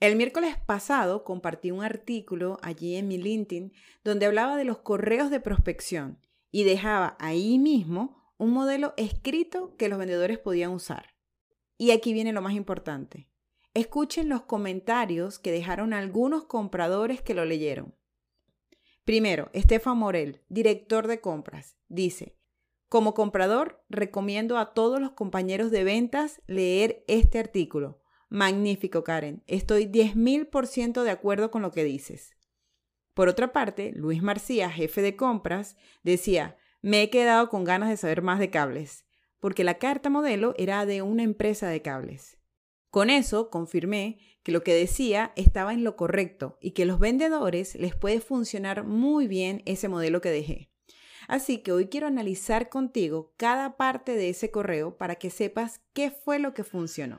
El miércoles pasado compartí un artículo allí en mi LinkedIn donde hablaba de los correos de prospección y dejaba ahí mismo un modelo escrito que los vendedores podían usar. Y aquí viene lo más importante. Escuchen los comentarios que dejaron algunos compradores que lo leyeron. Primero, Estefan Morel, director de compras, dice, como comprador, recomiendo a todos los compañeros de ventas leer este artículo Magnífico, Karen. Estoy 10.000% de acuerdo con lo que dices. Por otra parte, Luis Marcía, jefe de compras, decía, me he quedado con ganas de saber más de cables, porque la carta modelo era de una empresa de cables. Con eso confirmé que lo que decía estaba en lo correcto y que los vendedores les puede funcionar muy bien ese modelo que dejé. Así que hoy quiero analizar contigo cada parte de ese correo para que sepas qué fue lo que funcionó.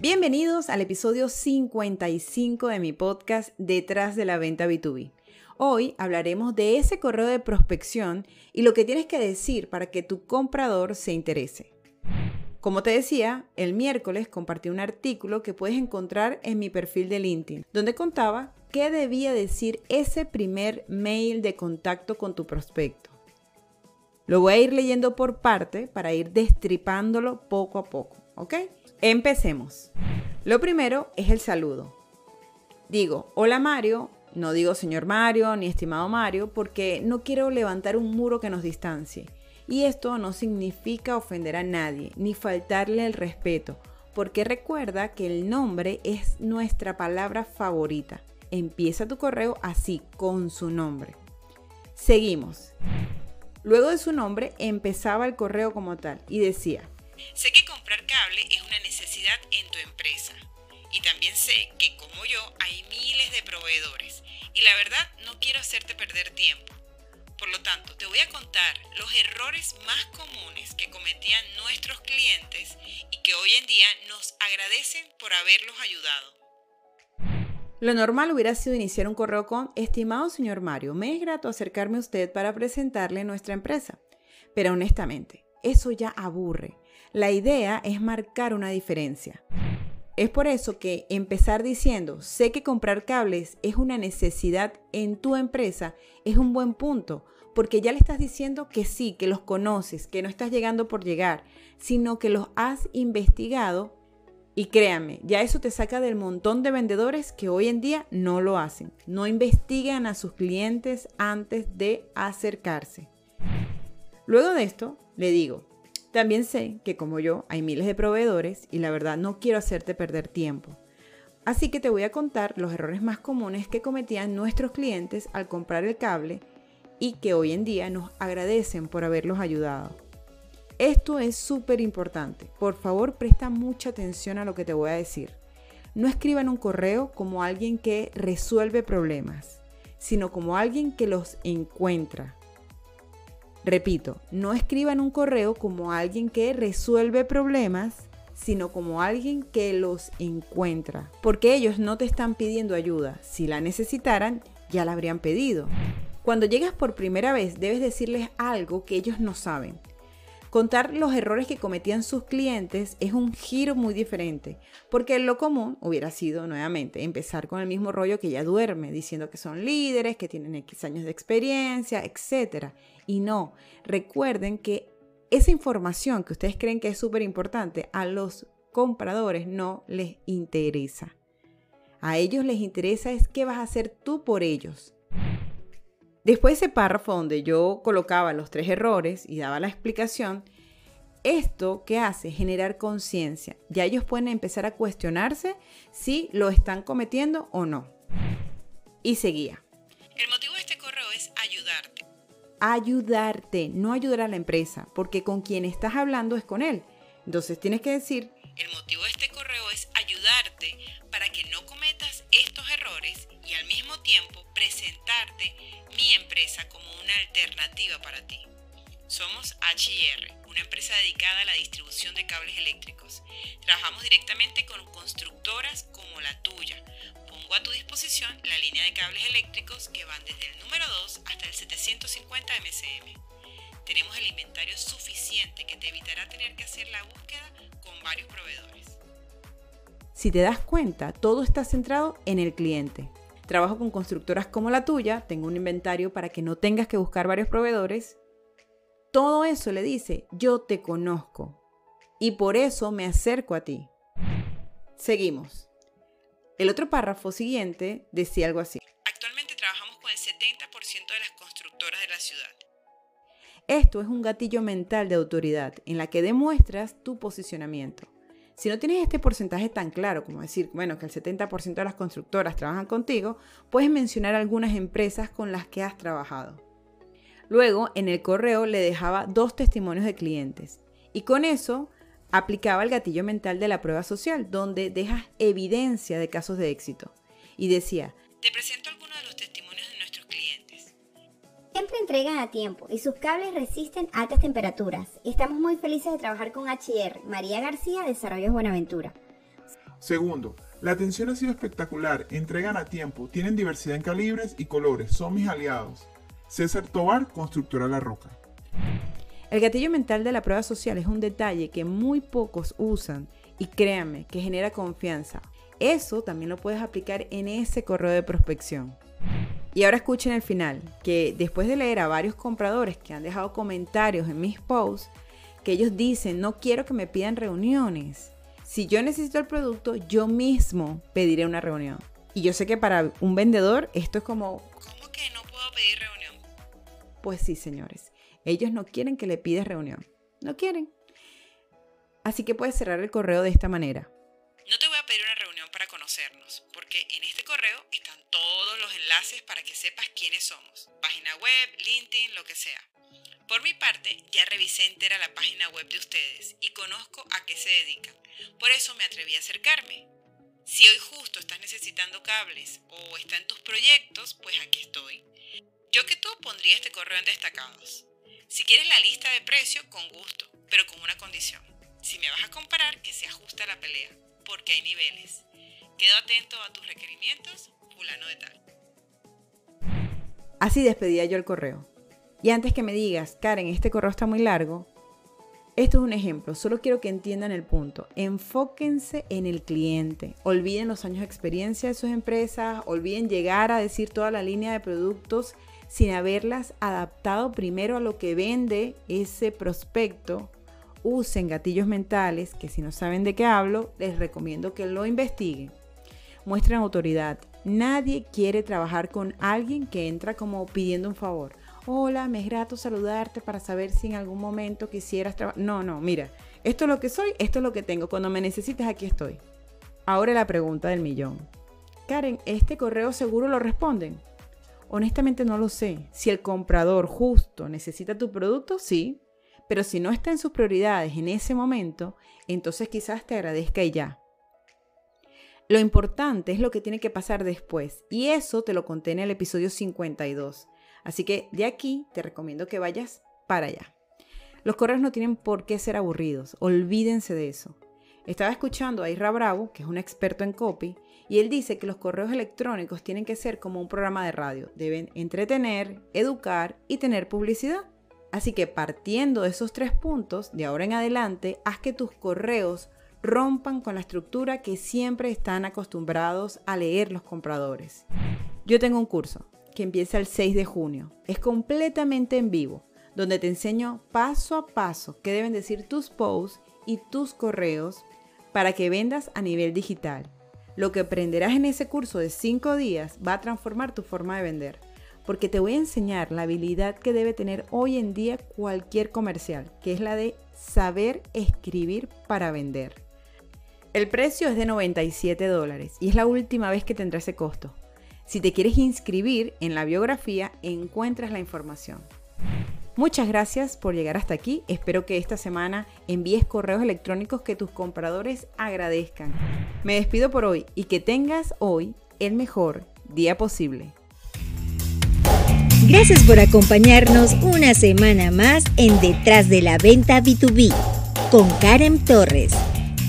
Bienvenidos al episodio 55 de mi podcast Detrás de la venta B2B. Hoy hablaremos de ese correo de prospección y lo que tienes que decir para que tu comprador se interese. Como te decía, el miércoles compartí un artículo que puedes encontrar en mi perfil de LinkedIn, donde contaba qué debía decir ese primer mail de contacto con tu prospecto. Lo voy a ir leyendo por parte para ir destripándolo poco a poco, ¿ok? Empecemos. Lo primero es el saludo. Digo, hola Mario, no digo señor Mario ni estimado Mario porque no quiero levantar un muro que nos distancie. Y esto no significa ofender a nadie ni faltarle el respeto, porque recuerda que el nombre es nuestra palabra favorita. Empieza tu correo así, con su nombre. Seguimos. Luego de su nombre empezaba el correo como tal y decía, Sé que es una necesidad en tu empresa y también sé que como yo hay miles de proveedores y la verdad no quiero hacerte perder tiempo. Por lo tanto, te voy a contar los errores más comunes que cometían nuestros clientes y que hoy en día nos agradecen por haberlos ayudado. Lo normal hubiera sido iniciar un correo con, estimado señor Mario, me es grato acercarme a usted para presentarle nuestra empresa. Pero honestamente, eso ya aburre. La idea es marcar una diferencia. Es por eso que empezar diciendo, sé que comprar cables es una necesidad en tu empresa, es un buen punto, porque ya le estás diciendo que sí, que los conoces, que no estás llegando por llegar, sino que los has investigado y créanme, ya eso te saca del montón de vendedores que hoy en día no lo hacen, no investigan a sus clientes antes de acercarse. Luego de esto, le digo, también sé que como yo hay miles de proveedores y la verdad no quiero hacerte perder tiempo. Así que te voy a contar los errores más comunes que cometían nuestros clientes al comprar el cable y que hoy en día nos agradecen por haberlos ayudado. Esto es súper importante. Por favor, presta mucha atención a lo que te voy a decir. No escriban un correo como alguien que resuelve problemas, sino como alguien que los encuentra, Repito, no escriban un correo como alguien que resuelve problemas, sino como alguien que los encuentra. Porque ellos no te están pidiendo ayuda. Si la necesitaran, ya la habrían pedido. Cuando llegas por primera vez, debes decirles algo que ellos no saben. Contar los errores que cometían sus clientes es un giro muy diferente, porque lo común hubiera sido nuevamente empezar con el mismo rollo que ya duerme, diciendo que son líderes, que tienen X años de experiencia, etc. Y no, recuerden que esa información que ustedes creen que es súper importante, a los compradores no les interesa. A ellos les interesa es qué vas a hacer tú por ellos. Después de ese párrafo donde yo colocaba los tres errores y daba la explicación, esto que hace generar conciencia. Ya ellos pueden empezar a cuestionarse si lo están cometiendo o no. Y seguía. El motivo de este correo es ayudarte. Ayudarte, no ayudar a la empresa, porque con quien estás hablando es con él. Entonces tienes que decir... El motivo de este correo es ayudarte para que no cometas estos errores y al mismo tiempo presentarte mi empresa como una alternativa para ti. Somos HIR, una empresa dedicada a la distribución de cables eléctricos. Trabajamos directamente con constructoras como la tuya. Pongo a tu disposición la línea de cables eléctricos que van desde el número 2 hasta el 750 MCM. Tenemos el inventario suficiente que te evitará tener que hacer la búsqueda con varios proveedores. Si te das cuenta, todo está centrado en el cliente. Trabajo con constructoras como la tuya, tengo un inventario para que no tengas que buscar varios proveedores todo eso le dice, yo te conozco y por eso me acerco a ti. Seguimos. El otro párrafo siguiente decía algo así. Actualmente trabajamos con el 70% de las constructoras de la ciudad. Esto es un gatillo mental de autoridad en la que demuestras tu posicionamiento. Si no tienes este porcentaje tan claro como decir, bueno, que el 70% de las constructoras trabajan contigo, puedes mencionar algunas empresas con las que has trabajado. Luego, en el correo le dejaba dos testimonios de clientes y con eso aplicaba el gatillo mental de la prueba social, donde dejas evidencia de casos de éxito. Y decía, te presento algunos Siempre entregan a tiempo y sus cables resisten altas temperaturas. Estamos muy felices de trabajar con HR, María García, Desarrollos Buenaventura. Segundo, la atención ha sido espectacular, entregan a tiempo, tienen diversidad en calibres y colores, son mis aliados. César Tobar, Constructora La Roca. El gatillo mental de la prueba social es un detalle que muy pocos usan y créanme que genera confianza. Eso también lo puedes aplicar en ese correo de prospección. Y ahora escuchen el final, que después de leer a varios compradores que han dejado comentarios en mis posts, que ellos dicen, no quiero que me pidan reuniones. Si yo necesito el producto, yo mismo pediré una reunión. Y yo sé que para un vendedor esto es como... ¿Cómo que no puedo pedir reunión? Pues sí, señores, ellos no quieren que le pides reunión. No quieren. Así que puedes cerrar el correo de esta manera. Conocernos, porque en este correo están todos los enlaces para que sepas quiénes somos. Página web, LinkedIn, lo que sea. Por mi parte, ya revisé entera la página web de ustedes y conozco a qué se dedican. Por eso me atreví a acercarme. Si hoy justo estás necesitando cables o está en tus proyectos, pues aquí estoy. Yo que tú pondría este correo en destacados. Si quieres la lista de precio, con gusto, pero con una condición. Si me vas a comparar, que se ajuste a la pelea, porque hay niveles. Quedo atento a tus requerimientos, fulano de tal. Así despedía yo el correo. Y antes que me digas, Karen, este correo está muy largo, esto es un ejemplo, solo quiero que entiendan el punto. Enfóquense en el cliente. Olviden los años de experiencia de sus empresas, olviden llegar a decir toda la línea de productos sin haberlas adaptado primero a lo que vende ese prospecto, usen gatillos mentales, que si no saben de qué hablo, les recomiendo que lo investiguen. Muestren autoridad. Nadie quiere trabajar con alguien que entra como pidiendo un favor. Hola, me es grato saludarte para saber si en algún momento quisieras trabajar. No, no, mira, esto es lo que soy, esto es lo que tengo. Cuando me necesites, aquí estoy. Ahora la pregunta del millón. Karen, ¿este correo seguro lo responden? Honestamente no lo sé. Si el comprador justo necesita tu producto, sí. Pero si no está en sus prioridades en ese momento, entonces quizás te agradezca y ya. Lo importante es lo que tiene que pasar después. Y eso te lo conté en el episodio 52. Así que de aquí te recomiendo que vayas para allá. Los correos no tienen por qué ser aburridos. Olvídense de eso. Estaba escuchando a Isra Bravo, que es un experto en copy, y él dice que los correos electrónicos tienen que ser como un programa de radio. Deben entretener, educar y tener publicidad. Así que partiendo de esos tres puntos, de ahora en adelante, haz que tus correos rompan con la estructura que siempre están acostumbrados a leer los compradores. Yo tengo un curso que empieza el 6 de junio. Es completamente en vivo, donde te enseño paso a paso qué deben decir tus posts y tus correos para que vendas a nivel digital lo que aprenderás en ese curso de 5 días va a transformar tu forma de vender, porque te voy a enseñar la habilidad que debe tener hoy en día cualquier comercial, que es la de saber escribir para vender. El precio es de 97 dólares y es la última vez que tendrá ese costo. Si te quieres inscribir en la biografía, encuentras la información. Muchas gracias por llegar hasta aquí. Espero que esta semana envíes correos electrónicos que tus compradores agradezcan. Me despido por hoy y que tengas hoy el mejor día posible. Gracias por acompañarnos una semana más en Detrás de la Venta B2B con Karen Torres.